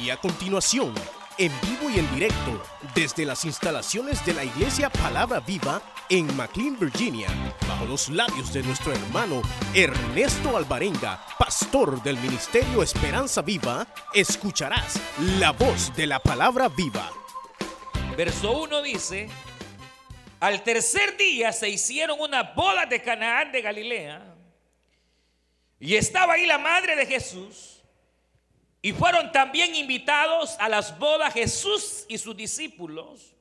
Y a continuación, en vivo y en directo, desde las instalaciones de la Iglesia Palabra Viva en McLean, Virginia, bajo los labios de nuestro hermano Ernesto Alvarenga, pastor del Ministerio Esperanza Viva, escucharás la voz de la Palabra Viva. Verso 1 dice, al tercer día se hicieron una boda de Canaán de Galilea y estaba ahí la madre de Jesús. Y fueron también invitados a las bodas Jesús y sus discípulos.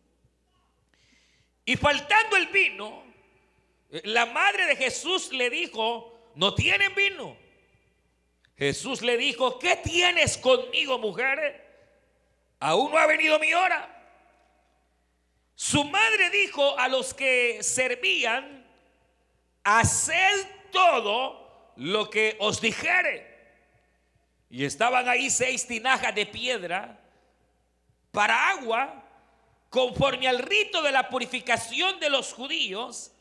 Y faltando el vino, la madre de Jesús le dijo, no tienen vino. Jesús le dijo, ¿qué tienes conmigo, mujer? Aún no ha venido mi hora. Su madre dijo a los que servían, haced todo lo que os dijere. Y estaban ahí seis tinajas de piedra para agua, conforme al rito de la purificación de los judíos,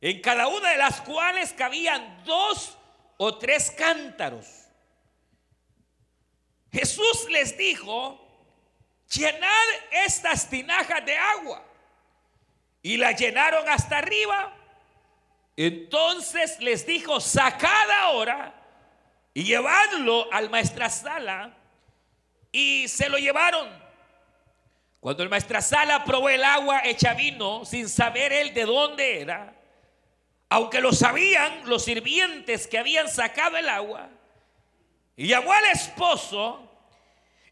en cada una de las cuales cabían dos o tres cántaros. Jesús les dijo, llenad estas tinajas de agua. Y la llenaron hasta arriba. Entonces les dijo, sacad ahora y llevadlo al maestrasala y se lo llevaron. Cuando el maestrasala probó el agua hecha vino sin saber él de dónde era, aunque lo sabían los sirvientes que habían sacado el agua, y llamó al esposo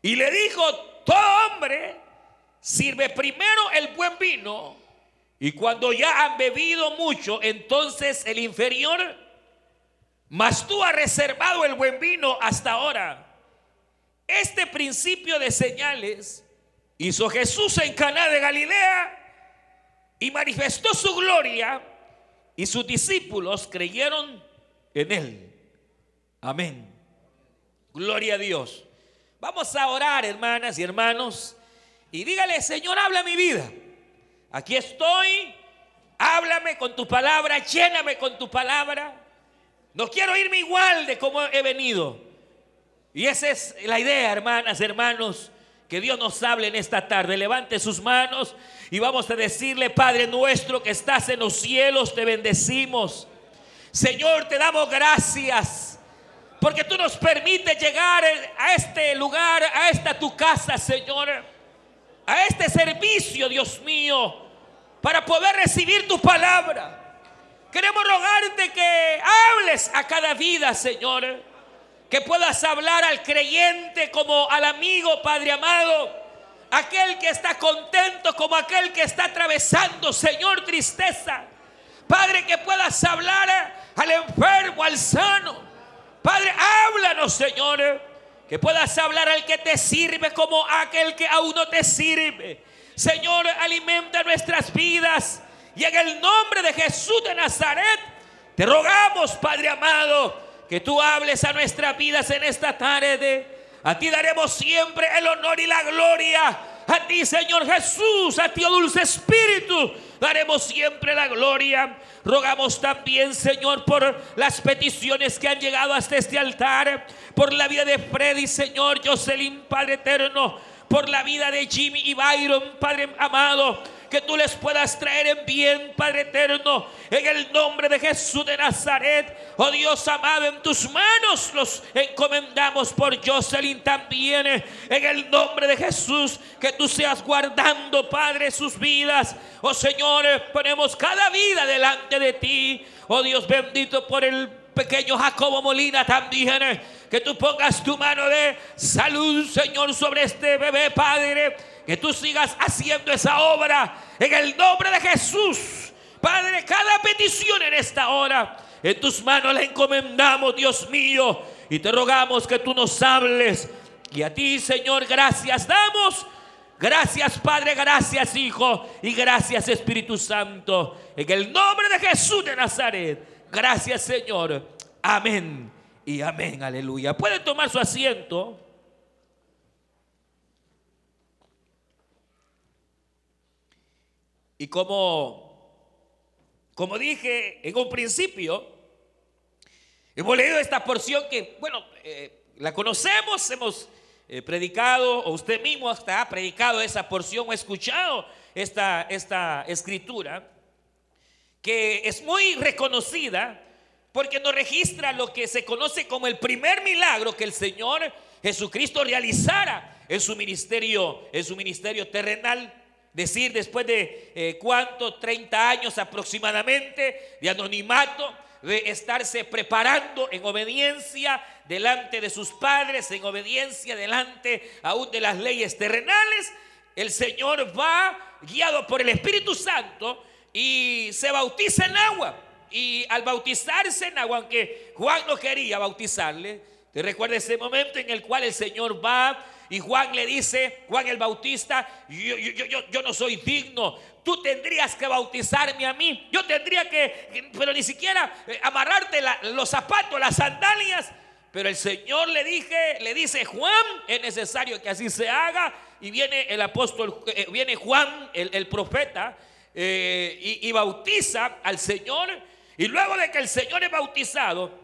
y le dijo, todo hombre sirve primero el buen vino y cuando ya han bebido mucho, entonces el inferior mas tú has reservado el buen vino hasta ahora. Este principio de señales hizo Jesús en Caná de Galilea y manifestó su gloria y sus discípulos creyeron en él. Amén. Gloria a Dios. Vamos a orar, hermanas y hermanos, y dígale, Señor, habla mi vida. Aquí estoy. Háblame con tu palabra, lléname con tu palabra. No quiero irme igual de como he venido. Y esa es la idea, hermanas, hermanos, que Dios nos hable en esta tarde. Levante sus manos y vamos a decirle, Padre nuestro que estás en los cielos, te bendecimos. Señor, te damos gracias. Porque tú nos permites llegar a este lugar, a esta tu casa, Señor. A este servicio, Dios mío, para poder recibir tu palabra. Queremos rogarte que hables a cada vida, Señor. Que puedas hablar al creyente como al amigo, Padre amado. Aquel que está contento como aquel que está atravesando, Señor, tristeza. Padre, que puedas hablar al enfermo, al sano. Padre, háblanos, Señor. Que puedas hablar al que te sirve como aquel que aún no te sirve. Señor, alimenta nuestras vidas. Y en el nombre de Jesús de Nazaret, te rogamos, Padre amado, que tú hables a nuestras vidas en esta tarde. A ti daremos siempre el honor y la gloria. A ti, Señor Jesús, a ti, oh dulce Espíritu, daremos siempre la gloria. Rogamos también, Señor, por las peticiones que han llegado hasta este altar, por la vida de Freddy, Señor, Jocelyn, Padre eterno, por la vida de Jimmy y Byron, Padre amado que tú les puedas traer en bien, Padre eterno, en el nombre de Jesús de Nazaret. Oh Dios amado, en tus manos los encomendamos por Jocelyn también, en el nombre de Jesús, que tú seas guardando, Padre, sus vidas. Oh Señor, ponemos cada vida delante de ti. Oh Dios bendito por el pequeño Jacobo Molina también. Que tú pongas tu mano de salud, Señor, sobre este bebé, Padre que tú sigas haciendo esa obra en el nombre de Jesús. Padre, cada petición en esta hora, en tus manos la encomendamos, Dios mío, y te rogamos que tú nos hables. Y a ti, Señor, gracias damos. Gracias, Padre, gracias, Hijo, y gracias, Espíritu Santo. En el nombre de Jesús de Nazaret. Gracias, Señor. Amén y amén. Aleluya. Pueden tomar su asiento. Y como, como dije en un principio, hemos leído esta porción que, bueno, eh, la conocemos, hemos eh, predicado, o usted mismo hasta ha predicado esa porción o escuchado esta, esta escritura, que es muy reconocida porque nos registra lo que se conoce como el primer milagro que el Señor Jesucristo realizara en su ministerio, en su ministerio terrenal. Decir, después de eh, cuánto, 30 años aproximadamente de anonimato, de estarse preparando en obediencia delante de sus padres, en obediencia delante aún de las leyes terrenales, el Señor va guiado por el Espíritu Santo y se bautiza en agua. Y al bautizarse en agua, aunque Juan no quería bautizarle, te recuerda ese momento en el cual el Señor va y Juan le dice, Juan el Bautista, yo, yo, no soy digno, tú tendrías que bautizarme a mí, yo tendría que, pero ni siquiera eh, amarrarte los zapatos, las sandalias. Pero el Señor le dije, le dice, Juan, es necesario que así se haga. Y viene el apóstol, eh, viene Juan, el, profeta, eh, y bautiza al Señor. Y luego de que el Señor es bautizado,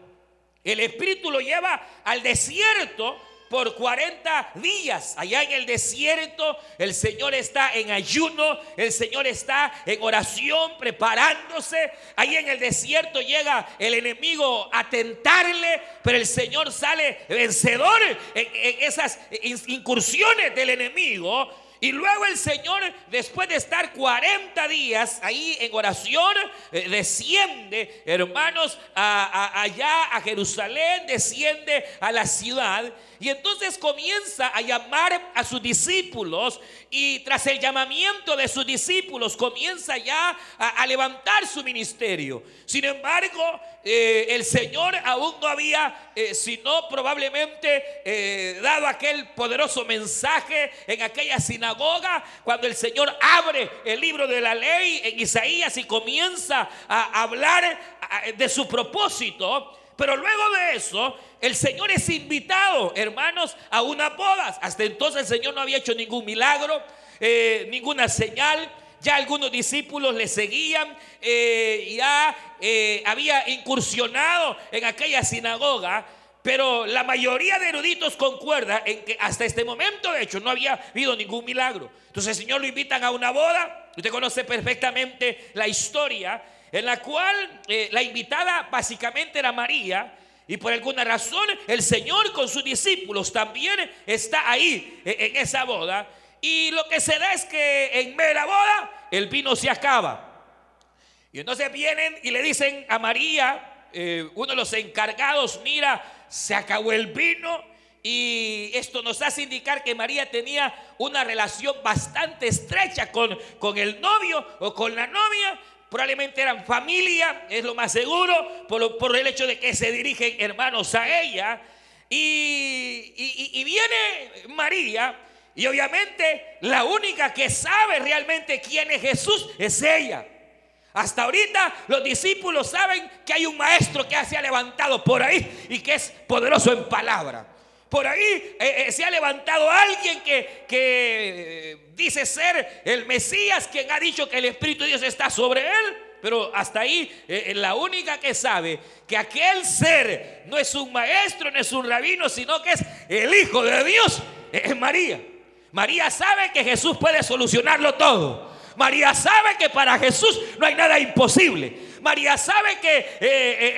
el Espíritu lo lleva al desierto por 40 días. Allá en el desierto el Señor está en ayuno, el Señor está en oración, preparándose. Ahí en el desierto llega el enemigo a tentarle, pero el Señor sale vencedor en, en esas incursiones del enemigo. Y luego el Señor, después de estar 40 días ahí en oración, eh, desciende, hermanos, allá a Jerusalén, desciende a la ciudad. Y entonces comienza a llamar a sus discípulos y tras el llamamiento de sus discípulos comienza ya a, levantar su ministerio. Sin embargo, eh, el Señor aún no había, eh, sino probablemente eh, dado aquel poderoso mensaje en aquella sinagoga, cuando el Señor abre el libro de la ley en Isaías y comienza a hablar de su propósito. Pero luego de eso, el Señor es invitado, hermanos, a unas bodas. Hasta entonces el Señor no había hecho ningún milagro, ninguna señal. Ya algunos discípulos le seguían, eh, ya eh, había incursionado en aquella sinagoga. Pero la mayoría de eruditos concuerda en que hasta este momento, de hecho, no había habido ningún milagro. Entonces el Señor lo invitan a una boda. Usted conoce perfectamente la historia en la cual eh, la invitada básicamente era María. Y por alguna razón el Señor con sus discípulos también está ahí en esa boda. Y lo que se da es que en la boda el vino se acaba. Y entonces vienen y le dicen a María, eh, uno de los encargados, mira, se acabó el vino. Y esto nos hace indicar que María tenía una relación bastante estrecha con, con el novio o con la novia, Probablemente eran familia, es lo más seguro, por, el hecho de que se dirigen hermanos a ella. Y, viene María, y obviamente la única que sabe realmente quién es Jesús es ella. Hasta ahorita los discípulos saben que hay un maestro que se ha levantado por ahí y que es poderoso en palabra. Por ahí eh, eh, se ha levantado alguien que, que eh, dice ser el Mesías, quien ha dicho que el Espíritu de Dios está sobre él. Pero hasta ahí, la única que sabe que aquel ser no es un maestro, no es un rabino, sino que es el Hijo de Dios, es María. María sabe que Jesús puede solucionarlo todo. María sabe que para Jesús no hay nada imposible. María sabe que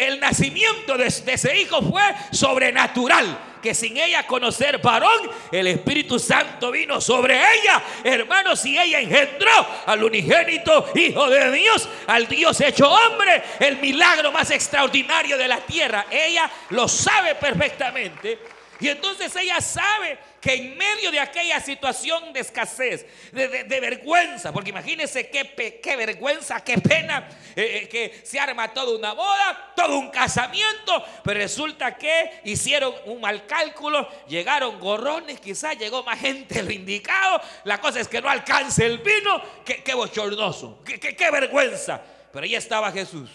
el nacimiento de ese hijo fue sobrenatural que sin ella conocer varón, el Espíritu Santo vino sobre ella, hermanos, y ella engendró al unigénito Hijo de Dios, al Dios hecho hombre, el milagro más extraordinario de la tierra. Ella lo sabe perfectamente. Y entonces ella sabe que en medio de aquella situación de escasez, de, vergüenza, porque imagínense qué, qué vergüenza, qué pena eh, eh, que se arma toda una boda, todo un casamiento, pero resulta que hicieron un mal cálculo, llegaron gorrones, quizás llegó más gente lo indicado, la cosa es que no alcance el vino, qué, qué bochornoso, qué, qué vergüenza, pero ahí estaba Jesús.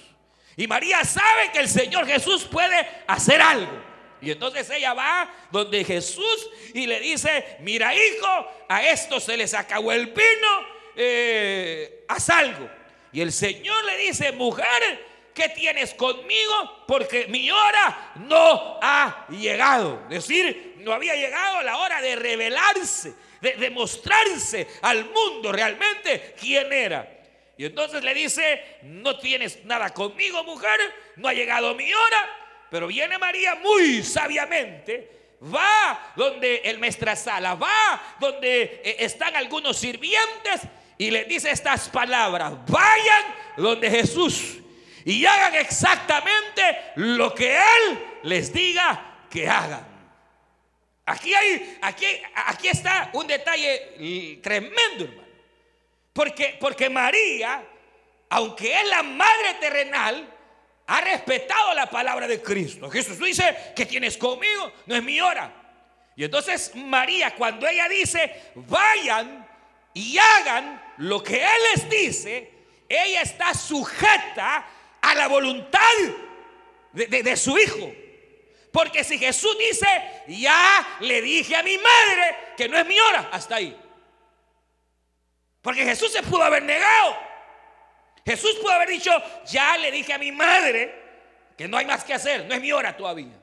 Y María sabe que el Señor Jesús puede hacer algo. Y entonces ella va donde Jesús y le dice, mira hijo, a esto se les acabó el vino, eh, haz algo. Y el Señor le dice, mujer, ¿qué tienes conmigo? Porque mi hora no ha llegado. Es decir, no había llegado la hora de revelarse, de demostrarse al mundo realmente quién era. Y entonces le dice, no tienes nada conmigo, mujer, no ha llegado mi hora. Pero viene María muy sabiamente, va donde el sala, va donde eh, están algunos sirvientes y le dice estas palabras, vayan donde Jesús y hagan exactamente lo que Él les diga que hagan. Aquí, hay, aquí, aquí está un detalle tremendo, hermano. Porque, porque María, aunque es la madre terrenal, ha respetado la palabra de Cristo. Jesús dice que tienes conmigo, no es mi hora. Y entonces María, cuando ella dice, vayan y hagan lo que Él les dice, ella está sujeta a la voluntad de, su Hijo. Porque si Jesús dice, ya le dije a mi madre que no es mi hora, hasta ahí. Porque Jesús se pudo haber negado. Jesús pudo haber dicho, ya le dije a mi madre que no hay más que hacer, no es mi hora todavía.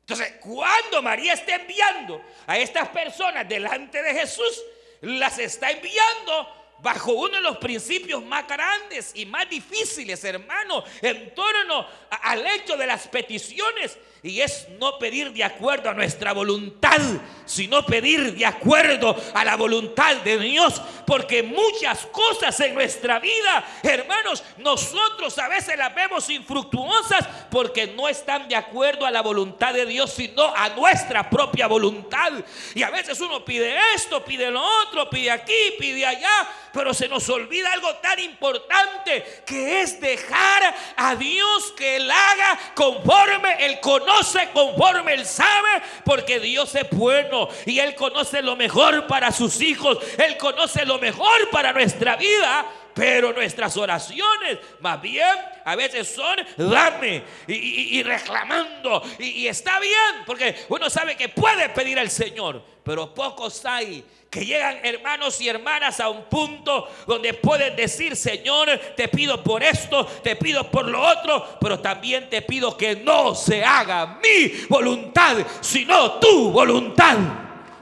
Entonces, cuando María está enviando a estas personas delante de Jesús, las está enviando bajo uno de los principios más grandes y más difíciles, hermano, en torno al hecho de las peticiones. Y es no pedir de acuerdo a nuestra voluntad, sino pedir de acuerdo a la voluntad de Dios. Porque muchas cosas en nuestra vida, hermanos, nosotros a veces las vemos infructuosas porque no están de acuerdo a la voluntad de Dios, sino a nuestra propia voluntad. Y a veces uno pide esto, pide lo otro, pide aquí, pide allá pero se nos olvida algo tan importante que es dejar a Dios que Él haga conforme Él conoce, conforme Él sabe, porque Dios es bueno y Él conoce lo mejor para sus hijos, Él conoce lo mejor para nuestra vida. Pero nuestras oraciones, más bien, a veces son dame y, reclamando. y está bien, porque uno sabe que puede pedir al Señor, pero pocos hay que llegan hermanos y hermanas a un punto donde pueden decir, Señor, te pido por esto, te pido por lo otro, pero también te pido que no se haga mi voluntad, sino tu voluntad.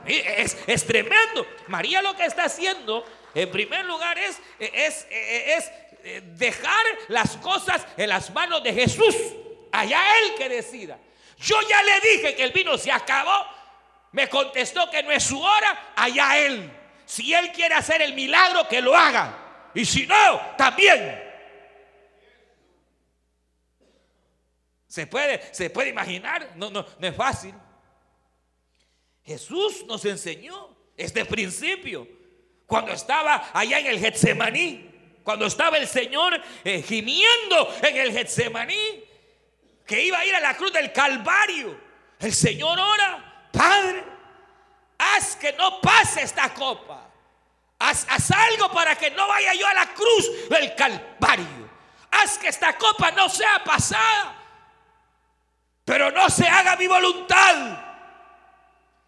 Es, es tremendo. María lo que está haciendo, en primer lugar, es, es, es dejar las cosas en las manos de Jesús. Allá Él que decida. Yo ya le dije que el vino se acabó me contestó que no es su hora, allá él. Si él quiere hacer el milagro, que lo haga. Y si no, también. Se puede, se puede imaginar, no, no, no es fácil. Jesús nos enseñó este principio cuando estaba allá en el Getsemaní, cuando estaba el Señor eh, gimiendo en el Getsemaní, que iba a ir a la cruz del Calvario. El Señor ora Padre, haz que no pase esta copa. Haz, algo para que no vaya yo a la cruz del Calvario. Haz que esta copa no sea pasada. Pero no se haga mi voluntad,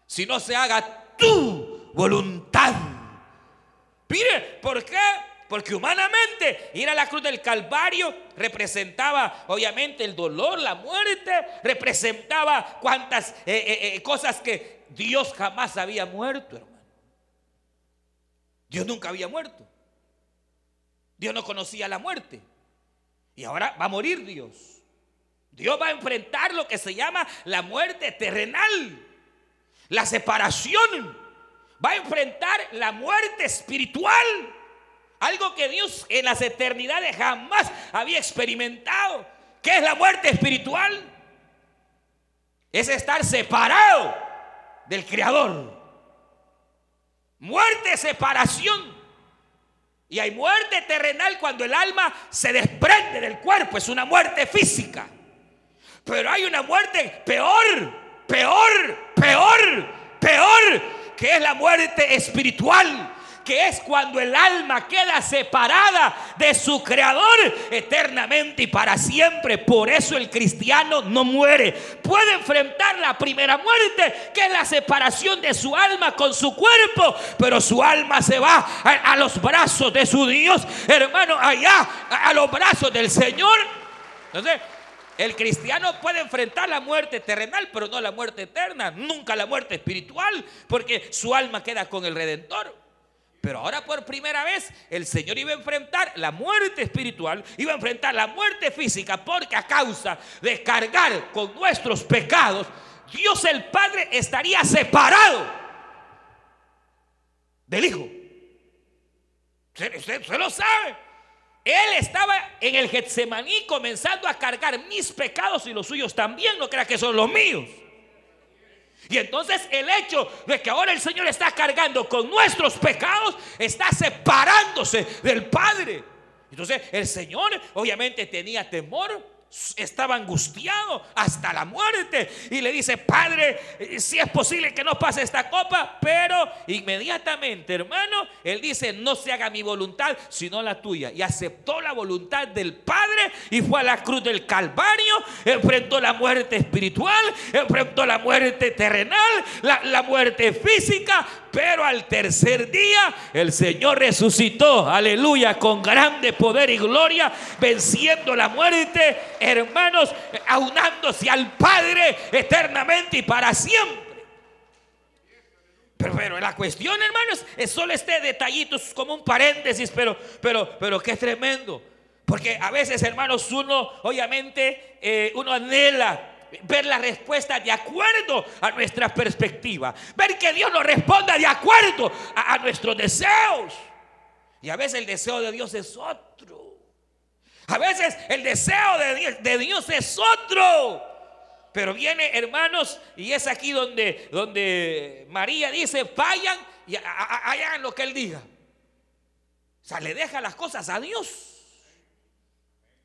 sino se haga tu voluntad. Mire, ¿por qué? Porque humanamente ir a la cruz del Calvario representaba obviamente el dolor, la muerte, representaba cuantas eh, eh, eh, cosas que Dios jamás había muerto, hermano. Dios nunca había muerto. Dios no conocía la muerte. Y ahora va a morir Dios. Dios va a enfrentar lo que se llama la muerte terrenal, la separación. Va a enfrentar la muerte espiritual. Algo que Dios en las eternidades jamás había experimentado. ¿Qué es la muerte espiritual? Es estar separado del Creador. Muerte, separación. Y hay muerte terrenal cuando el alma se desprende del cuerpo. Es una muerte física. Pero hay una muerte peor, peor, peor, peor, que es la muerte espiritual que es cuando el alma queda separada de su creador eternamente y para siempre. Por eso el cristiano no muere. Puede enfrentar la primera muerte, que es la separación de su alma con su cuerpo, pero su alma se va a, los brazos de su Dios, hermano, allá, a los brazos del Señor. Entonces, el cristiano puede enfrentar la muerte terrenal, pero no la muerte eterna, nunca la muerte espiritual, porque su alma queda con el Redentor. Pero ahora por primera vez el Señor iba a enfrentar la muerte espiritual, iba a enfrentar la muerte física, porque a causa de cargar con nuestros pecados, Dios el Padre estaría separado del Hijo. Se lo sabe. Él estaba en el Getsemaní comenzando a cargar mis pecados y los suyos también. No crea que son los míos. Y entonces el hecho de que ahora el Señor está cargando con nuestros pecados está separándose del Padre. Entonces el Señor obviamente tenía temor estaba angustiado hasta la muerte y le dice, Padre, si es posible que no pase esta copa, pero inmediatamente, hermano, él dice, no se haga mi voluntad, sino la tuya. Y aceptó la voluntad del Padre y fue a la cruz del Calvario, enfrentó la muerte espiritual, enfrentó la muerte terrenal, la, muerte física, pero al tercer día el Señor resucitó, aleluya, con grande poder y gloria, venciendo la muerte, hermanos, aunándose al Padre eternamente y para siempre. Pero, la cuestión, hermanos, es solo este detallito, como un paréntesis, pero, pero, pero qué tremendo. Porque a veces, hermanos, uno, obviamente, eh, uno anhela ver la respuesta de acuerdo a nuestra perspectiva. Ver que Dios nos responda de acuerdo a, nuestros deseos. Y a veces el deseo de Dios es otro. A veces el deseo de Dios, es otro. Pero viene, hermanos, y es aquí donde, donde María dice, vayan y hagan lo que Él diga. O sea, le deja las cosas a Dios.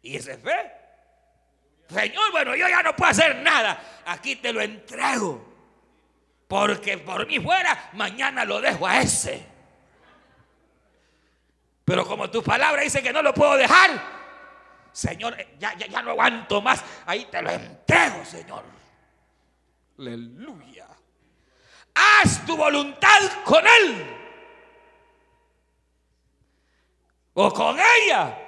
Y ese es fe. Señor, bueno, yo ya no puedo hacer nada. Aquí te lo entrego. Porque por mí fuera, mañana lo dejo a ese. Pero como tu palabra dice que no lo puedo dejar, Señor, ya, ya, ya no aguanto más. Ahí te lo entrego, Señor. Aleluya. Haz tu voluntad con Él. O con ella.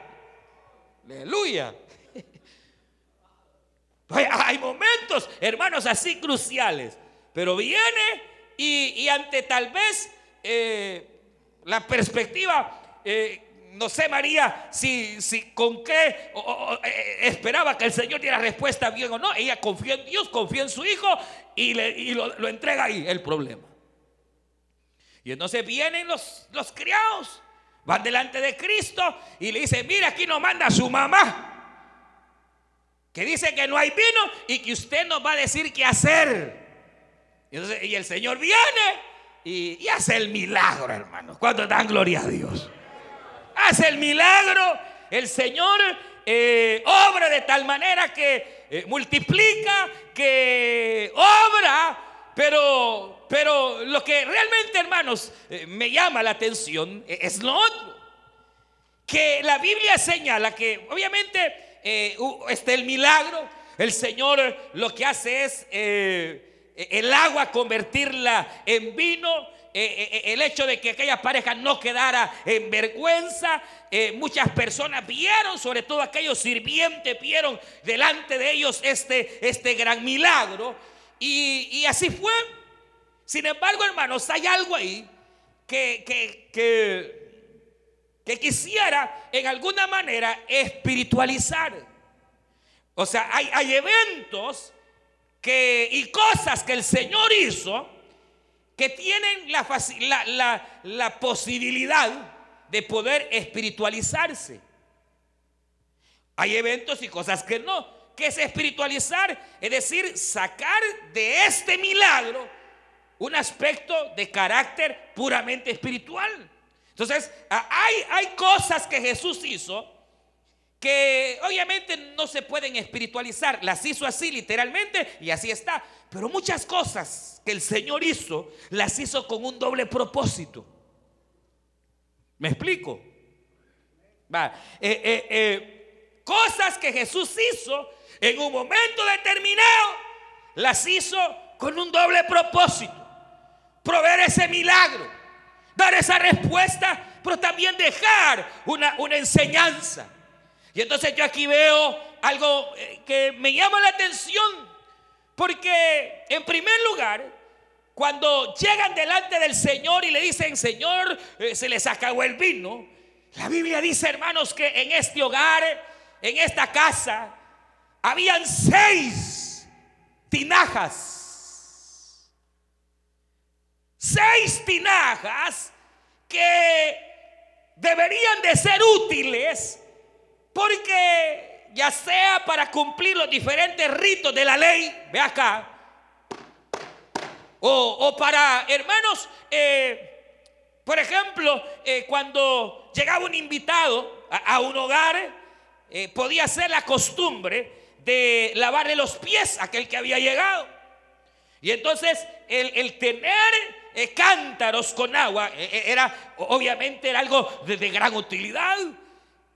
Aleluya. Hay momentos, hermanos, así cruciales. Pero viene y, ante tal vez eh, la perspectiva, eh, no sé María, si, si con qué eh, esperaba que el Señor diera respuesta bien o no. Ella confía en Dios, confía en su Hijo y, le, lo, lo, entrega ahí, el problema. Y entonces vienen los, los criados, van delante de Cristo y le dicen, mira, aquí nos manda su mamá que dice que no hay vino y que usted nos va a decir qué hacer. Y, el Señor viene y, hace el milagro, hermanos. Cuando dan gloria a Dios. Hace el milagro. El Señor eh, obra de tal manera que eh, multiplica, que obra, pero, pero lo que realmente, hermanos, eh, me llama la atención es lo otro. Que la Biblia señala que, obviamente, este, el milagro, el Señor lo que hace es el agua convertirla en vino. Eh, el hecho de que aquella pareja no quedara en vergüenza, muchas personas vieron, sobre todo aquellos sirvientes, vieron delante de ellos este, este gran milagro. Y, así fue. Sin embargo, hermanos, hay algo ahí que, que, que que quisiera en alguna manera espiritualizar. O sea, hay, eventos que, y cosas que el Señor hizo que tienen la, posibilidad de poder espiritualizarse. Hay eventos y cosas que no. ¿Qué es espiritualizar? Es decir, sacar de este milagro un aspecto de carácter puramente espiritual. Entonces, hay, hay cosas que Jesús hizo que obviamente no se pueden espiritualizar. Las hizo así literalmente y así está. Pero muchas cosas que el Señor hizo, las hizo con un doble propósito. ¿Me explico? Va. Eh, eh, eh, cosas que Jesús hizo en un momento determinado, las hizo con un doble propósito. Proveer ese milagro dar esa respuesta, pero también dejar una, una enseñanza. Y entonces yo aquí veo algo eh, que me llama la atención, porque en primer lugar, cuando llegan delante del Señor y le dicen, Señor, eh, se les acabó el vino, la Biblia dice, hermanos, que en este hogar, en esta casa, habían seis tinajas. Seis tinajas que deberían de ser útiles porque ya sea para cumplir los diferentes ritos de la ley, ve acá, o, para, hermanos, eh, por ejemplo, eh, cuando llegaba un invitado a, un hogar, eh, podía ser la costumbre de lavarle los pies a aquel que había llegado. Y entonces el, tener cántaros con agua era, obviamente, era algo de gran utilidad.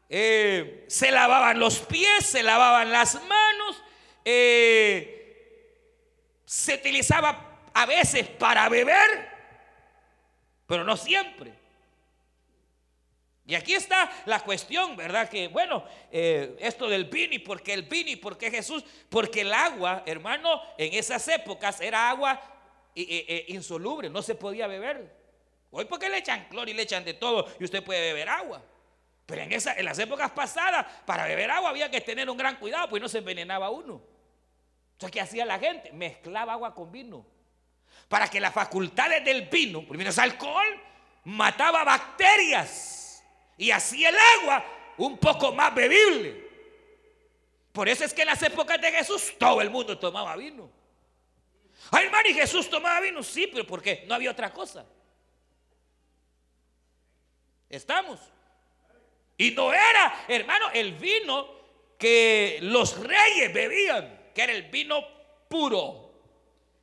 Se lavaban los pies, se lavaban las manos, se utilizaba a veces para beber, pero no siempre. Y aquí está la cuestión, ¿verdad? Que bueno, eh, esto del vino y por qué el vino y por qué Jesús, porque el agua, hermano, en esas épocas era agua insoluble, no se podía beber. Hoy porque le echan cloro y le echan de todo y usted puede beber agua. Pero en, esa, en las épocas pasadas, para beber agua había que tener un gran cuidado, pues no se envenenaba uno. Entonces, ¿qué hacía la gente? Mezclaba agua con vino para que las facultades del vino, primero es alcohol, mataba bacterias y hacía el agua un poco más bebible. Por eso es que en las épocas de Jesús todo el mundo tomaba vino. Ay, hermano, y Jesús tomaba vino, sí, pero ¿por qué? No había otra cosa. Estamos. Y no era, hermano, el vino que los reyes bebían, que era el vino puro.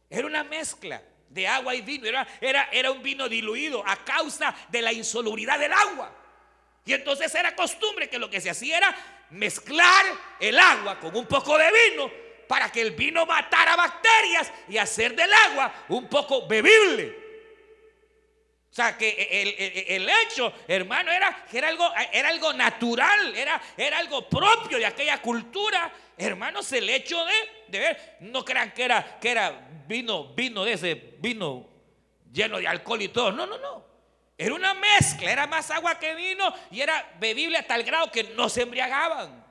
Era una mezcla de agua y vino. Era, era, un vino diluido a causa de la insolubilidad del agua. Y entonces era costumbre que lo que se hacía era mezclar el agua con un poco de vino para que el vino matara bacterias y hacer del agua un poco bebible. O sea, que el, hecho, hermano, era, era, algo, era algo natural, era, era algo propio de aquella cultura. Hermanos, el hecho de, de ver, no crean que era, que era vino, vino de ese vino lleno de alcohol y todo. No, no, no. Era una mezcla, era más agua que vino y era bebible hasta el grado que no se embriagaban.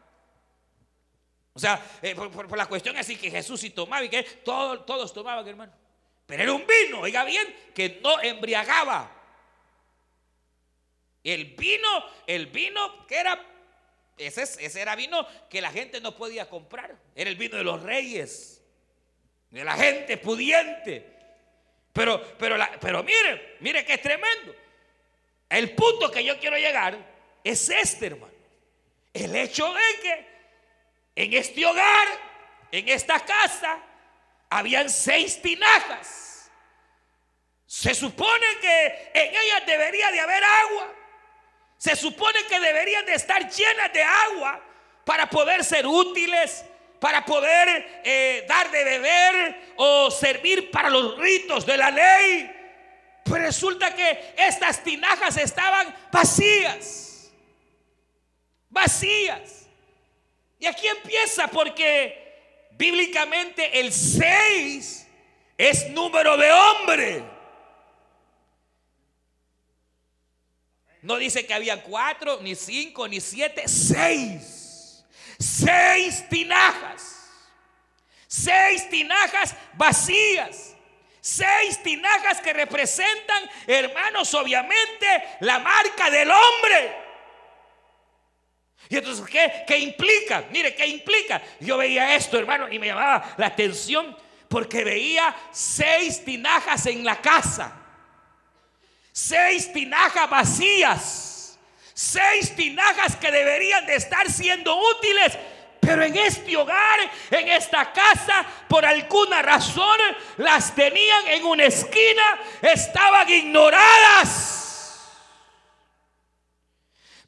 O sea, eh, por, la cuestión así que Jesús sí tomaba y que todos, todos tomaban, hermano. Pero era un vino, oiga bien, que no embriagaba. El vino, el vino que era, ese, ese era vino que la gente no podía comprar. Era el vino de los reyes, de la gente pudiente. Pero, pero, pero mire, mire que es tremendo. El punto que yo quiero llegar es este, hermano. El hecho de que en este hogar, en esta casa, habían seis tinajas. Se supone que en ellas debería de haber agua. Se supone que deberían de estar llenas de agua para poder ser útiles, para poder eh, dar de beber o servir para los ritos de la ley. Pero resulta que estas tinajas estaban vacías. Vacías. Y aquí empieza porque bíblicamente el 6 es número de hombre. No dice que había cuatro, ni cinco, ni siete, seis. Seis tinajas. Seis tinajas vacías. Seis tinajas que representan, hermanos, obviamente la marca del hombre. Y entonces, ¿qué, ¿qué implica? Mire, ¿qué implica? Yo veía esto, hermano, y me llamaba la atención porque veía seis tinajas en la casa. Seis tinajas vacías. Seis tinajas que deberían de estar siendo útiles. Pero en este hogar, en esta casa, por alguna razón, las tenían en una esquina, estaban ignoradas.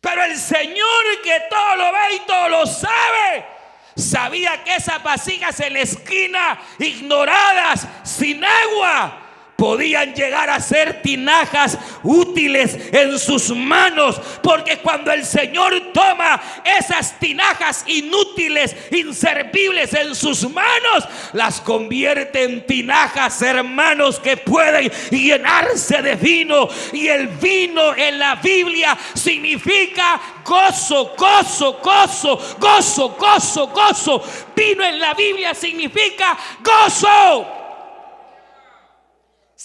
Pero el Señor que todo lo ve y todo lo sabe, sabía que esas vasijas en la esquina, ignoradas, sin agua, podían llegar a ser tinajas útiles en sus manos. Porque cuando el Señor toma esas tinajas inútiles, inservibles en sus manos, las convierte en tinajas, hermanos, que pueden llenarse de vino. Y el vino en la Biblia significa gozo, gozo, gozo, gozo, gozo, gozo. Vino en la Biblia significa gozo.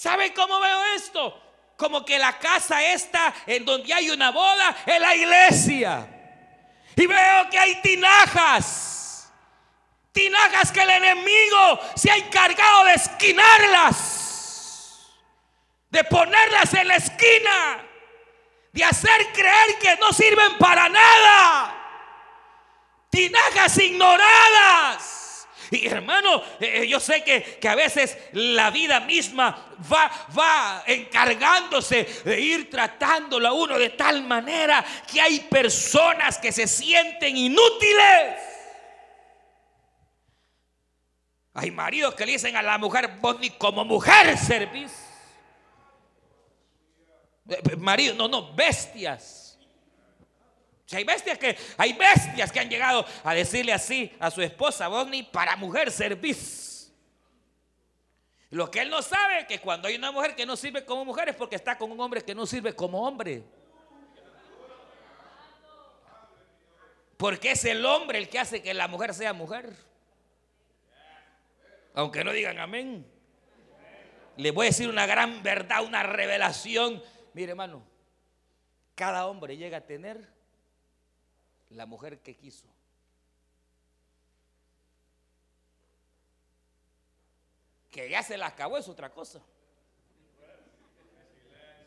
¿Saben cómo veo esto? Como que la casa esta en donde hay una boda es la iglesia. Y veo que hay tinajas. Tinajas que el enemigo se ha encargado de esquinarlas. De ponerlas en la esquina. De hacer creer que no sirven para nada. Tinajas ignoradas y hermano, eh, yo sé que, que, a veces la vida misma va, va encargándose de ir tratándolo a uno de tal manera que hay personas que se sienten inútiles. Hay maridos que le dicen a la mujer, vos ni como mujer servís. Eh, eh, marido, no, no, bestias hay bestias que hay bestias que han llegado a decirle así a su esposa, vos ni para mujer servís. Lo que él no sabe es que cuando hay una mujer que no sirve como mujer es porque está con un hombre que no sirve como hombre. Porque es el hombre el que hace que la mujer sea mujer. Aunque no digan amén. Le voy a decir una gran verdad, una revelación. Mire, hermano, cada hombre llega a tener la mujer que quiso. Que ya se la acabó es otra cosa.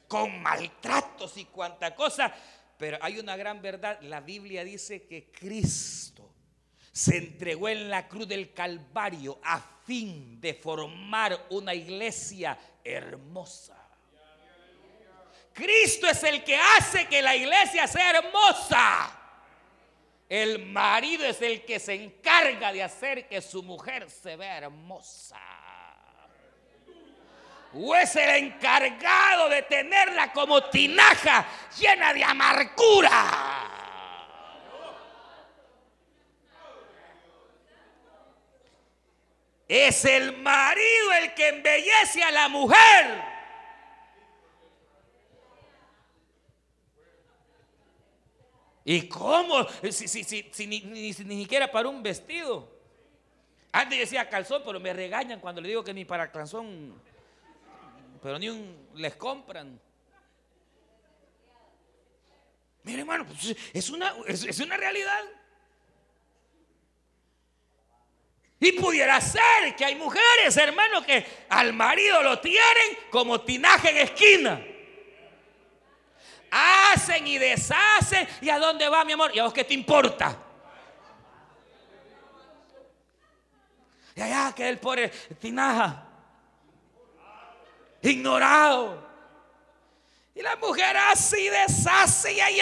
Con maltratos y cuanta cosa. Pero hay una gran verdad. La Biblia dice que Cristo se entregó en la cruz del Calvario a fin de formar una iglesia hermosa. Cristo es el que hace que la iglesia sea hermosa. El marido es el que se encarga de hacer que su mujer se vea hermosa. O es el encargado de tenerla como tinaja llena de amargura. Es el marido el que embellece a la mujer. ¿Y cómo? Si, si, si, ni, ni, siquiera para un vestido. Antes decía calzón, pero me regañan cuando le digo que ni para calzón, pero ni un les compran. Mire, hermano, pues, es, una, es una realidad. Y pudiera ser que hay mujeres, hermano, que al marido lo tienen como tinaje en esquina hacen y deshacen. ¿Y a dónde va, mi amor? ¿Y a vos qué te importa? Y allá que el pobre tinaja, ignorado. Y la mujer y deshace y ahí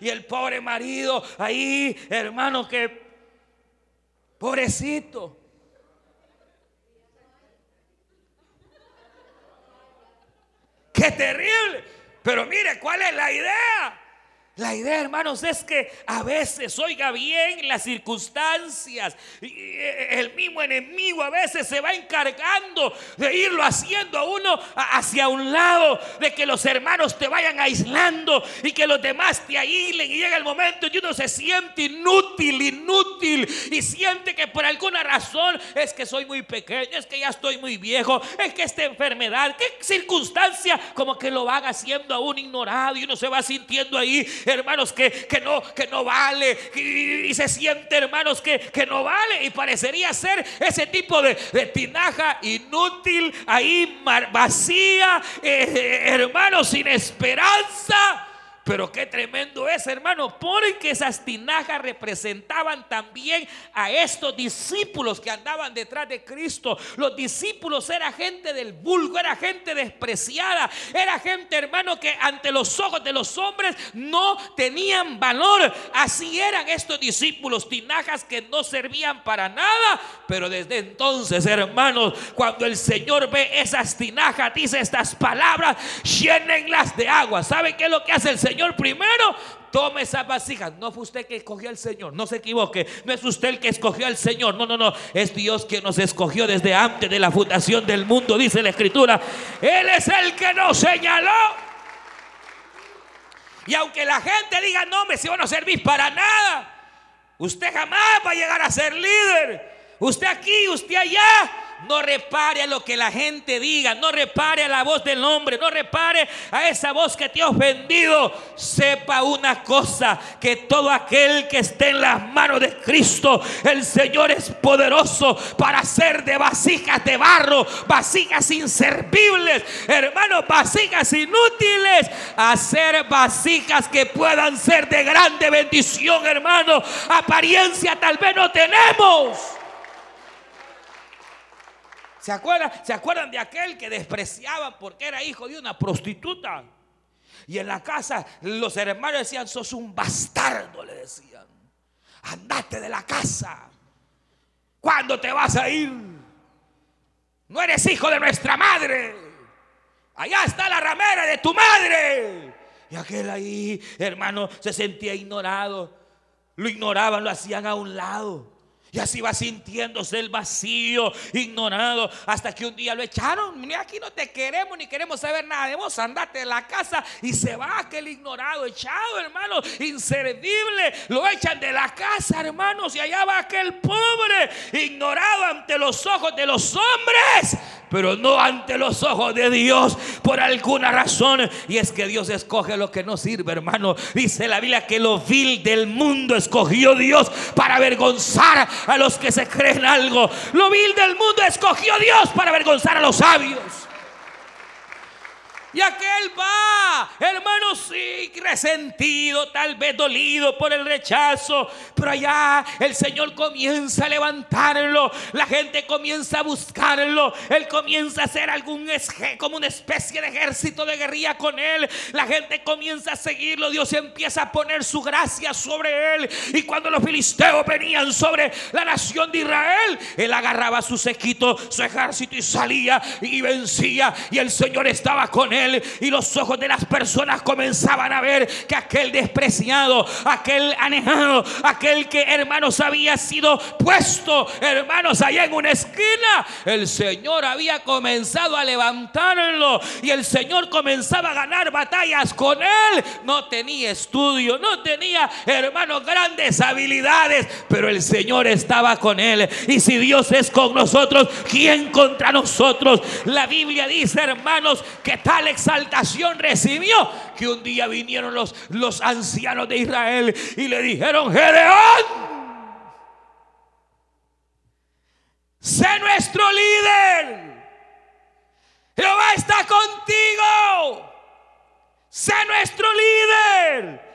Y el pobre marido ahí, hermano, que pobrecito. Qué terrible. Pero mire, ¿cuál es la idea? La idea, hermanos, es que a veces, oiga bien, las circunstancias, eh, el mismo enemigo a veces se va encargando de irlo haciendo a uno hacia un lado, de que los hermanos te vayan aislando y que los demás te aíslen y llega el momento y uno se siente inútil, inútil y siente que por alguna razón es que soy muy pequeño, es que ya estoy muy viejo, es que esta enfermedad, qué circunstancia como que lo van haciendo a uno ignorado y uno se va sintiendo ahí hermanos, que, que, no, que no vale. Y, se siente, hermanos, que, que, no vale. Y parecería ser ese tipo de, tinaja inútil, ahí vacía, eh, hermanos, sin esperanza. Pero qué tremendo es, hermano, porque esas tinajas representaban también a estos discípulos que andaban detrás de Cristo. Los discípulos era gente del vulgo, era gente despreciada, era gente, hermano, que ante los ojos de los hombres no tenían valor. Así eran estos discípulos, tinajas que no servían para nada. Pero desde entonces, hermanos, cuando el Señor ve esas tinajas, dice estas palabras, llénenlas de agua. ¿Sabe qué es lo que hace el Señor primero? Tome esas vasijas. No fue usted que escogió al Señor. No se equivoque. No es usted el que escogió al Señor. No, no, no. Es Dios quien nos escogió desde antes de la fundación del mundo, dice la Escritura. Él es el que nos señaló. Y aunque la gente diga, no, me si no servir para nada, usted jamás va a llegar a ser líder. Usted aquí, usted allá. No repare a lo que la gente diga. No repare a la voz del hombre. No repare a esa voz que te ha ofendido. Sepa una cosa: que todo aquel que esté en las manos de Cristo, el Señor es poderoso para hacer de vasijas de barro, vasijas inservibles, hermanos, vasijas inútiles, hacer vasijas que puedan ser de grande bendición, hermano. Apariencia tal vez no tenemos. ¿Se acuerdan? ¿Se acuerdan de aquel que despreciaban porque era hijo de una prostituta? Y en la casa los hermanos decían, sos un bastardo, le decían. Andate de la casa. ¿Cuándo te vas a ir? No eres hijo de nuestra madre. Allá está la ramera de tu madre. Y aquel ahí, hermano, se sentía ignorado. Lo ignoraban, lo hacían a un lado. Y así va sintiéndose el vacío, ignorado, hasta que un día lo echaron. Mira, aquí no te queremos ni queremos saber nada de vos. Andate de la casa y se va aquel ignorado, echado, hermano, inservible. Lo echan de la casa, hermanos, y allá va aquel pobre, ignorado ante los ojos de los hombres pero no ante los ojos de Dios por alguna razón. Y es que Dios escoge lo que no sirve, hermano. Dice la Biblia que lo vil del mundo escogió Dios para avergonzar a los que se creen algo. Lo vil del mundo escogió Dios para avergonzar a los sabios. Y aquel va, hermano, sí, resentido, tal vez dolido por el rechazo. Pero allá el Señor comienza a levantarlo. La gente comienza a buscarlo. Él comienza a hacer algún como una especie de ejército de guerrilla con él. La gente comienza a seguirlo. Dios empieza a poner su gracia sobre él. Y cuando los filisteos venían sobre la nación de Israel, él agarraba su sequito, su ejército y salía y vencía. Y el Señor estaba con él y los ojos de las personas comenzaban a ver que aquel despreciado, aquel anejado, aquel que hermanos había sido puesto, hermanos, allá en una esquina, el Señor había comenzado a levantarlo y el Señor comenzaba a ganar batallas con él. No tenía estudio, no tenía, hermanos, grandes habilidades, pero el Señor estaba con él. Y si Dios es con nosotros, ¿quién contra nosotros? La Biblia dice, hermanos, que tal exaltación recibió que un día vinieron los, los ancianos de Israel y le dijeron, Gedeón, sé nuestro líder. Jehová está contigo. Sé nuestro líder.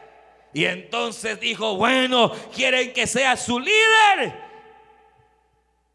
Y entonces dijo, bueno, ¿quieren que sea su líder?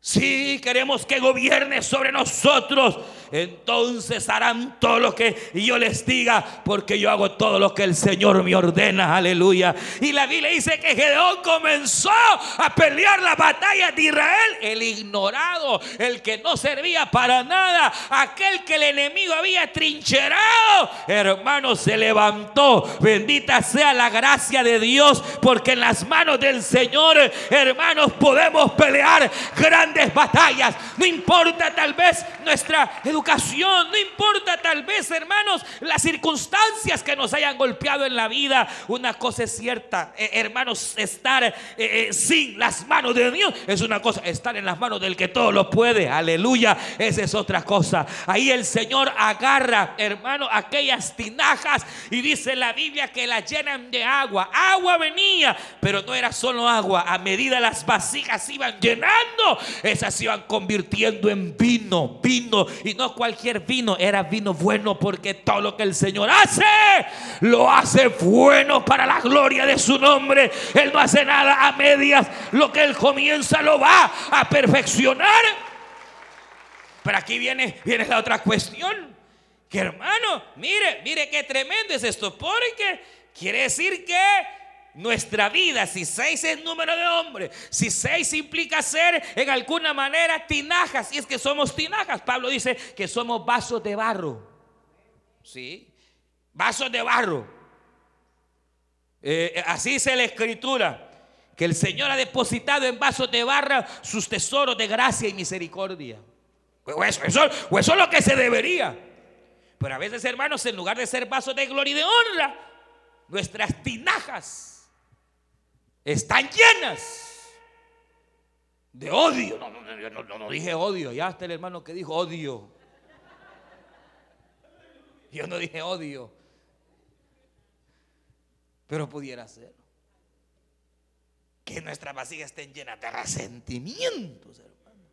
Sí, queremos que gobierne sobre nosotros entonces harán todo lo que yo les diga, porque yo hago todo lo que el Señor me ordena, aleluya. Y la Biblia dice que Gedeón comenzó a pelear la batalla de Israel, el ignorado, el que no servía para nada, aquel que el enemigo había trincherado, hermano, se levantó. Bendita sea la gracia de Dios, porque en las manos del Señor, hermanos, podemos pelear grandes batallas. No importa tal vez nuestra educación no importa tal vez, hermanos, las circunstancias que nos hayan golpeado en la vida. Una cosa es cierta, eh, hermanos, estar eh, eh, sin las manos de Dios es una cosa, estar en las manos del que todo lo puede, aleluya, esa es otra cosa. Ahí el Señor agarra, hermano, aquellas tinajas y dice la Biblia que las llenan de agua. Agua venía, pero no era solo agua, a medida las vasijas iban llenando, esas iban convirtiendo en vino, vino y no cualquier vino, era vino bueno porque todo lo que el Señor hace, lo hace bueno para la gloria de su nombre. Él no hace nada a medias, lo que Él comienza lo va a perfeccionar. Pero aquí viene, viene la otra cuestión. Que hermano, mire, mire qué tremendo es esto, porque quiere decir que nuestra vida, si seis es número de hombres, si seis implica ser en alguna manera tinajas, y es que somos tinajas, Pablo dice que somos vasos de barro, ¿sí? Vasos de barro. Eh, así dice la escritura, que el Señor ha depositado en vasos de barro sus tesoros de gracia y misericordia. Eso, eso es lo que se debería. Pero a veces, hermanos, en lugar de ser vasos de gloria y de honra, nuestras tinajas están llenas de odio. No, no, no, dije odio, ya está el hermano que dijo odio. Yo no dije odio, pero pudiera ser que nuestras vasijas estén llenas de resentimientos, hermano,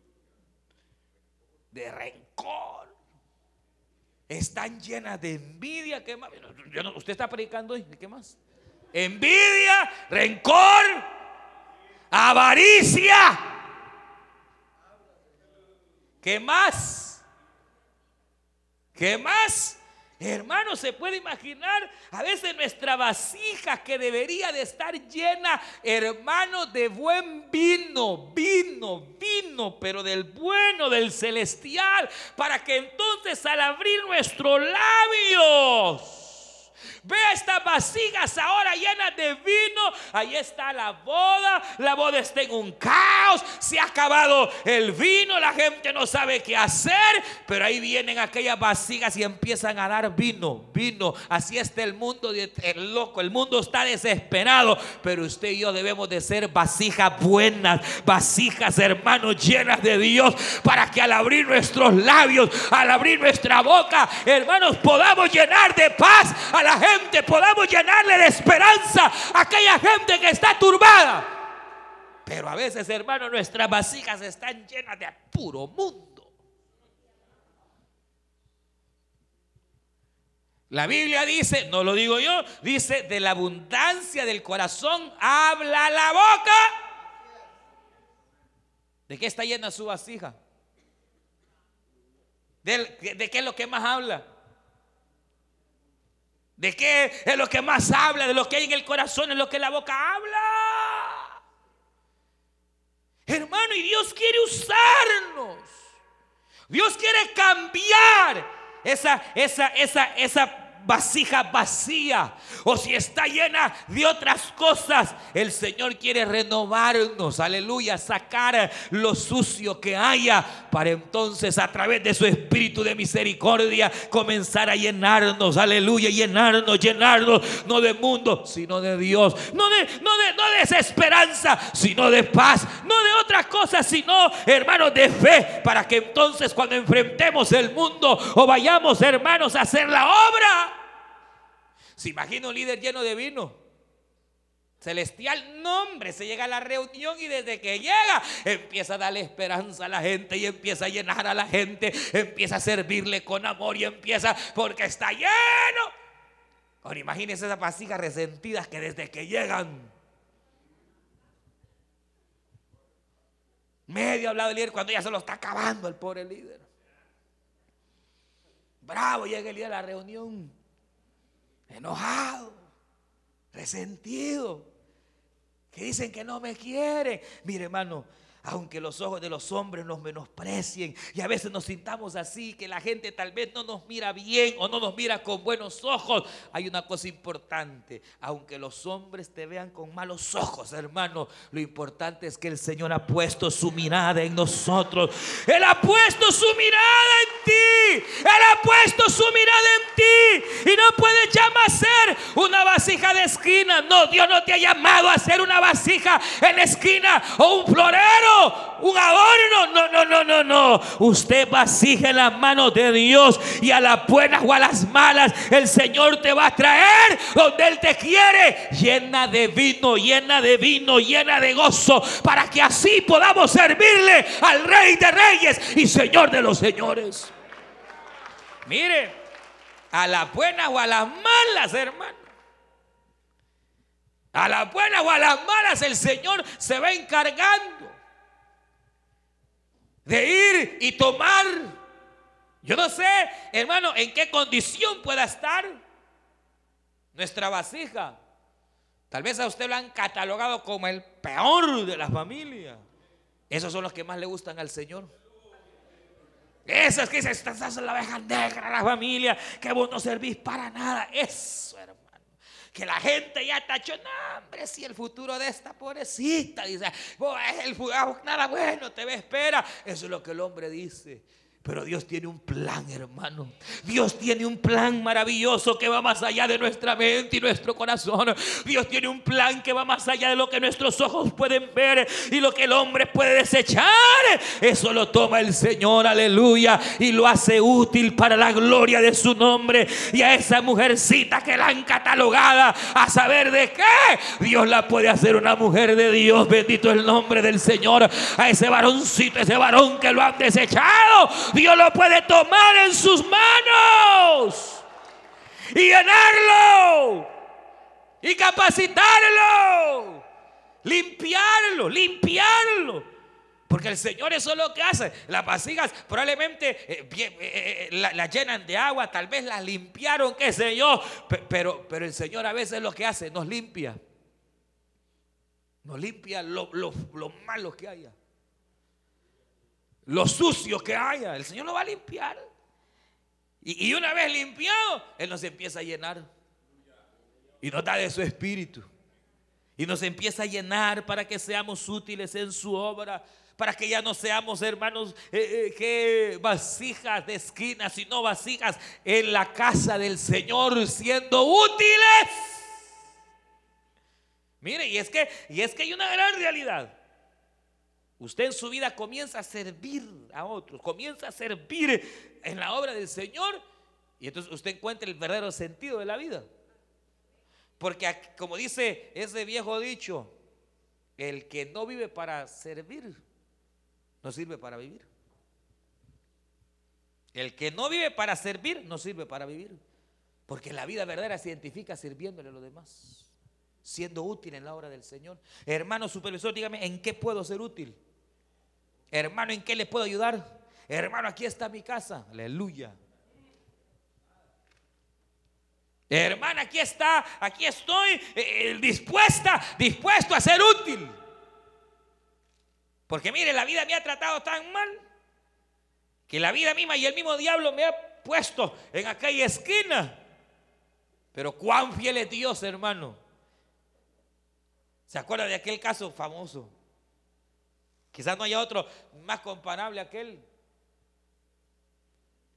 de rencor. Están llenas de envidia. ¿Qué más? ¿Usted está predicando hoy? ¿Qué más? Envidia, rencor, avaricia. ¿Qué más? ¿Qué más? Hermano, se puede imaginar a veces nuestra vasija que debería de estar llena, hermano, de buen vino, vino, vino, pero del bueno, del celestial, para que entonces al abrir nuestros labios, Ve estas vasijas ahora llenas de vino. Ahí está la boda. La boda está en un caos. Se ha acabado el vino. La gente no sabe qué hacer. Pero ahí vienen aquellas vasijas y empiezan a dar vino. Vino. Así está el mundo de, el loco. El mundo está desesperado. Pero usted y yo debemos de ser vasijas buenas. Vasijas, hermanos, llenas de Dios. Para que al abrir nuestros labios, al abrir nuestra boca, hermanos, podamos llenar de paz a la gente, podamos llenarle de esperanza a aquella gente que está turbada. Pero a veces, hermano, nuestras vasijas están llenas de puro mundo. La Biblia dice, no lo digo yo, dice, de la abundancia del corazón habla la boca. ¿De qué está llena su vasija? ¿De, de qué es lo que más habla? ¿De qué es lo que más habla? De lo que hay en el corazón, es lo que la boca habla. Hermano, y Dios quiere usarnos. Dios quiere cambiar esa, esa, esa, esa vasija vacía o si está llena de otras cosas, el Señor quiere renovarnos, aleluya, sacar lo sucio que haya para entonces a través de su espíritu de misericordia comenzar a llenarnos, aleluya, llenarnos, llenarnos, no de mundo, sino de Dios, no de, no de, no de desesperanza, sino de paz, no de otras cosas, sino, hermanos, de fe, para que entonces cuando enfrentemos el mundo o vayamos, hermanos, a hacer la obra, se imagina un líder lleno de vino. Celestial nombre, se llega a la reunión y desde que llega empieza a darle esperanza a la gente y empieza a llenar a la gente, empieza a servirle con amor y empieza porque está lleno. Ahora imagínense esas vasijas resentidas que desde que llegan, medio hablado el líder cuando ya se lo está acabando el pobre líder. Bravo, llega el día de la reunión enojado, resentido, que dicen que no me quiere. Mire, hermano, aunque los ojos de los hombres nos menosprecien y a veces nos sintamos así, que la gente tal vez no nos mira bien o no nos mira con buenos ojos, hay una cosa importante, aunque los hombres te vean con malos ojos, hermano, lo importante es que el Señor ha puesto su mirada en nosotros. Él ha puesto su mirada en ti. Él ha puesto su mirada en ti. Y no puedes llamar a ser una vasija de esquina. No, Dios no te ha llamado a ser una vasija en esquina o un florero un adorno. No, no, no, no, no. Usted vasija en las manos de Dios y a las buenas o a las malas, el Señor te va a traer donde Él te quiere, llena de vino, llena de vino, llena de gozo, para que así podamos servirle al Rey de Reyes y Señor de los Señores. Mire, a las buenas o a las malas, hermano. A las buenas o a las malas el Señor se va encargando de ir y tomar. Yo no sé, hermano, en qué condición pueda estar nuestra vasija. Tal vez a usted lo han catalogado como el peor de la familia. Esos son los que más le gustan al Señor. Esas que dicen, estás la abeja negra, la familia, que vos no servís para nada. Eso, hermano. Que la gente ya está hecho, no, hombre, si el futuro de esta pobrecita, dice, el, nada bueno te espera. Eso es lo que el hombre dice. Pero Dios tiene un plan, hermano. Dios tiene un plan maravilloso que va más allá de nuestra mente y nuestro corazón. Dios tiene un plan que va más allá de lo que nuestros ojos pueden ver y lo que el hombre puede desechar. Eso lo toma el Señor, aleluya, y lo hace útil para la gloria de su nombre. Y a esa mujercita que la han catalogada a saber de qué, Dios la puede hacer una mujer de Dios. Bendito el nombre del Señor. A ese varoncito, ese varón que lo han desechado. Dios lo puede tomar en sus manos y llenarlo y capacitarlo, limpiarlo, limpiarlo. Porque el Señor eso es lo que hace. Las vasijas probablemente eh, eh, eh, las llenan de agua, tal vez las limpiaron, qué sé yo. Pero, pero el Señor a veces lo que hace, nos limpia. Nos limpia lo, lo, lo malo que haya lo sucio que haya, el Señor lo va a limpiar. Y, una vez limpiado, Él nos empieza a llenar. Y nos da de su espíritu. Y nos empieza a llenar para que seamos útiles en su obra. Para que ya no seamos hermanos eh, eh, que vasijas de esquina, sino vasijas en la casa del Señor siendo útiles. Mire, y es que, y es que hay una gran realidad. Usted en su vida comienza a servir a otros, comienza a servir en la obra del Señor y entonces usted encuentra el verdadero sentido de la vida. Porque como dice ese viejo dicho, el que no vive para servir, no sirve para vivir. El que no vive para servir, no sirve para vivir. Porque la vida verdadera se identifica sirviéndole a los demás, siendo útil en la obra del Señor. Hermano supervisor, dígame, ¿en qué puedo ser útil? Hermano, ¿en qué le puedo ayudar? Hermano, aquí está mi casa. Aleluya. Hermano, aquí está, aquí estoy eh, eh, dispuesta, dispuesto a ser útil. Porque mire, la vida me ha tratado tan mal que la vida misma y el mismo diablo me ha puesto en aquella esquina. Pero cuán fiel es Dios, hermano. ¿Se acuerda de aquel caso famoso? Quizás no haya otro más comparable a aquel.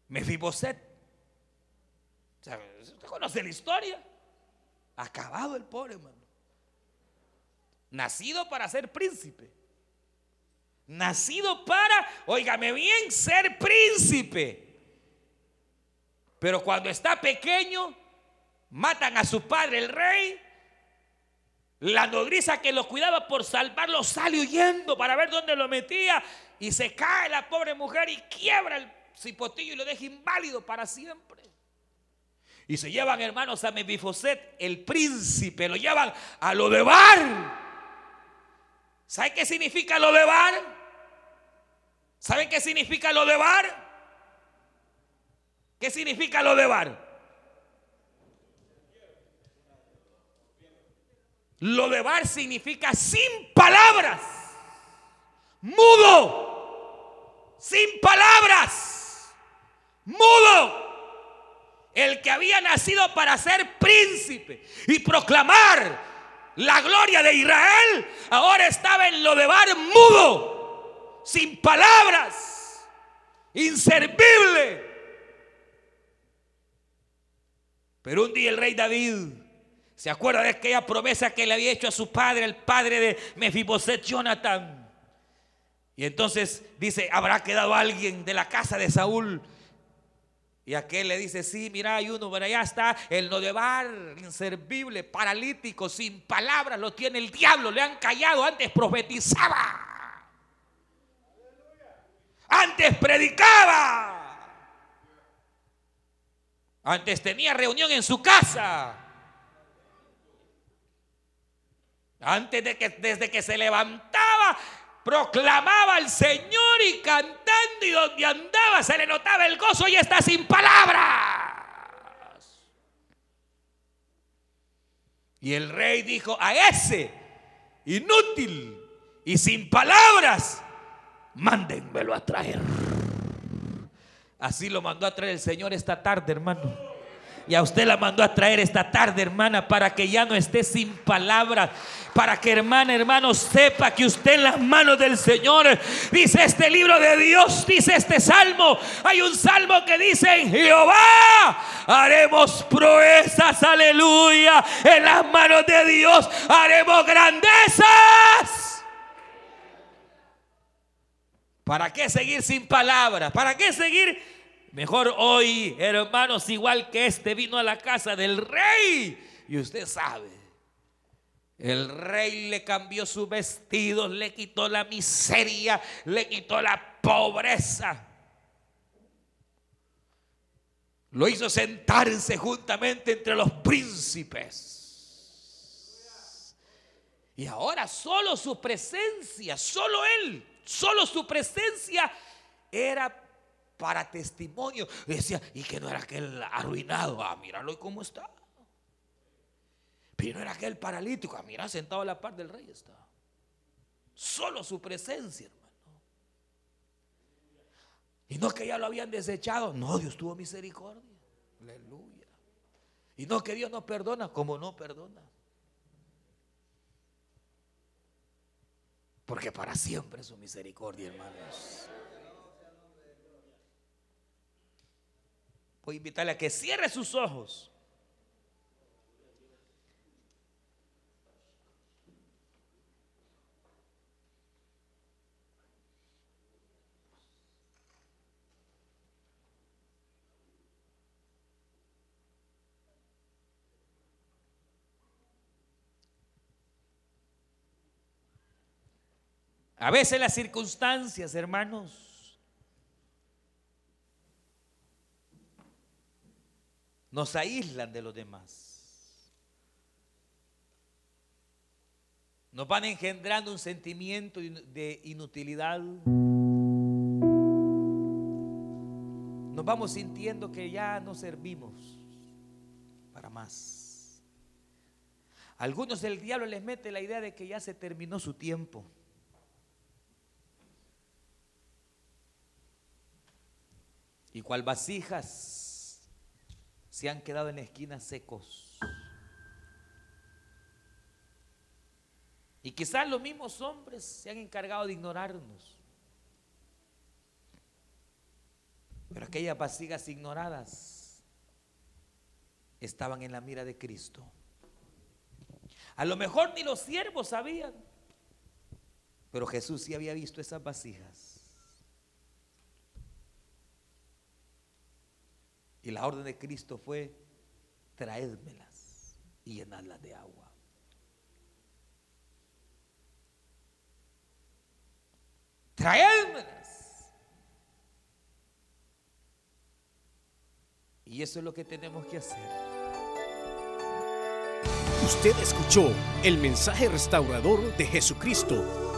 Mefiboset. ¿Usted conoce la historia? Acabado el pobre hermano. Nacido para ser príncipe. Nacido para, óigame bien, ser príncipe. Pero cuando está pequeño, matan a su padre, el rey, la nodriza que lo cuidaba por salvarlo sale huyendo para ver dónde lo metía y se cae la pobre mujer y quiebra el cipotillo y lo deja inválido para siempre. Y se llevan hermanos a Mebifoset, el príncipe, lo llevan a lo de bar. ¿Sabe qué significa lo de bar? ¿Saben qué significa lo de bar? ¿Qué significa lo de bar? Lo de bar significa sin palabras. Mudo. Sin palabras. Mudo. El que había nacido para ser príncipe y proclamar la gloria de Israel, ahora estaba en lo de bar mudo, sin palabras, inservible. Pero un día el rey David ¿Se acuerda de aquella promesa que le había hecho a su padre, el padre de Mefiboset, Jonathan? Y entonces dice, ¿habrá quedado alguien de la casa de Saúl? Y aquel le dice, sí, mira, hay uno, pero allá está el Nodebar, inservible, paralítico, sin palabras, lo tiene el diablo, le han callado, antes profetizaba, antes predicaba. Antes tenía reunión en su casa. Antes de que desde que se levantaba proclamaba al Señor y cantando y donde andaba se le notaba el gozo y está sin palabras. Y el rey dijo a ese inútil y sin palabras, mándenmelo a traer. Así lo mandó a traer el Señor esta tarde, hermano. Y a usted la mandó a traer esta tarde, hermana, para que ya no esté sin palabras. Para que, hermana, hermano, sepa que usted en las manos del Señor, dice este libro de Dios, dice este salmo. Hay un salmo que dice, en Jehová haremos proezas, aleluya. En las manos de Dios haremos grandezas. ¿Para qué seguir sin palabras? ¿Para qué seguir Mejor hoy, hermanos, igual que este vino a la casa del rey. Y usted sabe, el rey le cambió su vestido, le quitó la miseria, le quitó la pobreza. Lo hizo sentarse juntamente entre los príncipes. Y ahora solo su presencia, solo él, solo su presencia era para testimonio. Decía, y que no era aquel arruinado, ah, míralo y cómo está. Pero no era aquel paralítico, ah, mira, sentado a la par del rey está. Solo su presencia, hermano. Y no que ya lo habían desechado, no, Dios tuvo misericordia. Aleluya. Y no que Dios no perdona, como no perdona. Porque para siempre es su misericordia, hermanos. Voy a invitarle a que cierre sus ojos. A veces las circunstancias, hermanos, nos aíslan de los demás. Nos van engendrando un sentimiento de inutilidad. Nos vamos sintiendo que ya no servimos para más. algunos el diablo les mete la idea de que ya se terminó su tiempo. Y cual vasijas se han quedado en esquinas secos. Y quizás los mismos hombres se han encargado de ignorarnos. Pero aquellas vasijas ignoradas estaban en la mira de Cristo. A lo mejor ni los siervos sabían, pero Jesús sí había visto esas vasijas. Y la orden de Cristo fue, traédmelas y llenadlas de agua. Traédmelas. Y eso es lo que tenemos que hacer. Usted escuchó el mensaje restaurador de Jesucristo